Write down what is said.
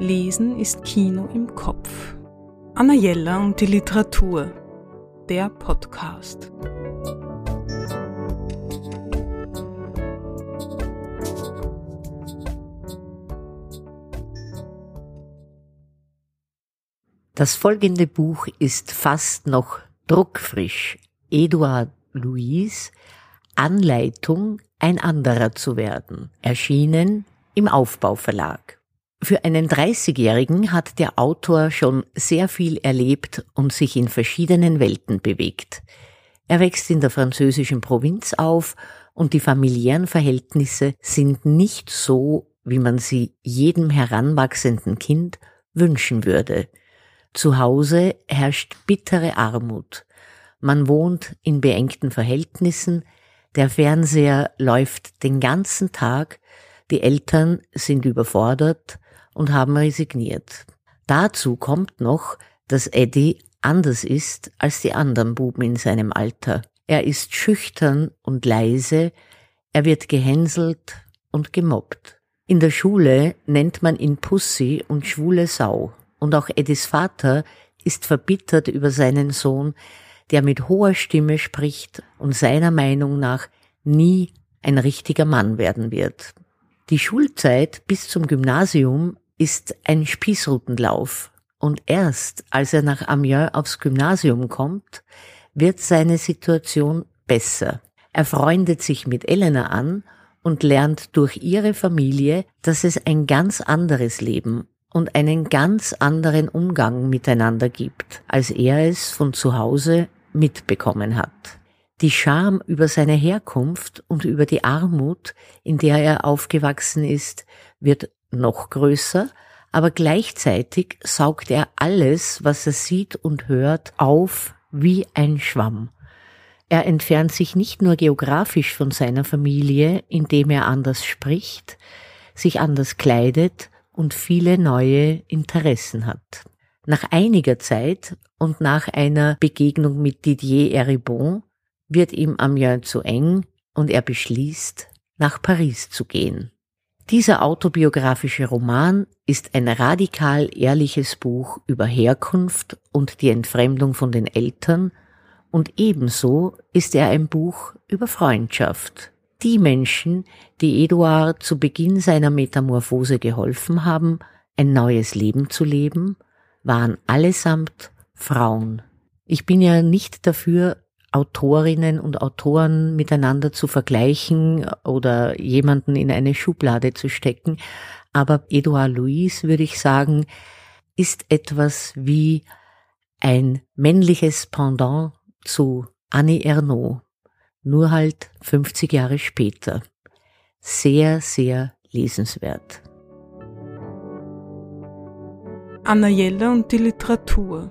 Lesen ist Kino im Kopf. Anna Jella und die Literatur. Der Podcast. Das folgende Buch ist fast noch druckfrisch. Eduard Louis Anleitung, ein anderer zu werden. Erschienen im Aufbauverlag. Für einen 30-Jährigen hat der Autor schon sehr viel erlebt und sich in verschiedenen Welten bewegt. Er wächst in der französischen Provinz auf und die familiären Verhältnisse sind nicht so, wie man sie jedem heranwachsenden Kind wünschen würde. Zu Hause herrscht bittere Armut. Man wohnt in beengten Verhältnissen, der Fernseher läuft den ganzen Tag, die Eltern sind überfordert und haben resigniert. Dazu kommt noch, dass Eddie anders ist als die anderen Buben in seinem Alter. Er ist schüchtern und leise, er wird gehänselt und gemobbt. In der Schule nennt man ihn Pussy und schwule Sau. Und auch Eddies Vater ist verbittert über seinen Sohn, der mit hoher Stimme spricht und seiner Meinung nach nie ein richtiger Mann werden wird. Die Schulzeit bis zum Gymnasium ist ein Spießrutenlauf und erst als er nach Amiens aufs Gymnasium kommt, wird seine Situation besser. Er freundet sich mit Elena an und lernt durch ihre Familie, dass es ein ganz anderes Leben und einen ganz anderen Umgang miteinander gibt, als er es von zu Hause mitbekommen hat. Die Scham über seine Herkunft und über die Armut, in der er aufgewachsen ist, wird noch größer, aber gleichzeitig saugt er alles, was er sieht und hört, auf wie ein Schwamm. Er entfernt sich nicht nur geografisch von seiner Familie, indem er anders spricht, sich anders kleidet und viele neue Interessen hat. Nach einiger Zeit und nach einer Begegnung mit Didier Eribon wird ihm Amiens zu eng und er beschließt, nach Paris zu gehen. Dieser autobiografische Roman ist ein radikal ehrliches Buch über Herkunft und die Entfremdung von den Eltern und ebenso ist er ein Buch über Freundschaft. Die Menschen, die Eduard zu Beginn seiner Metamorphose geholfen haben, ein neues Leben zu leben, waren allesamt Frauen. Ich bin ja nicht dafür, Autorinnen und Autoren miteinander zu vergleichen oder jemanden in eine Schublade zu stecken. Aber Edouard Louis, würde ich sagen, ist etwas wie ein männliches Pendant zu Annie Ernaux, nur halt 50 Jahre später. Sehr, sehr lesenswert. Anna Jelle und die Literatur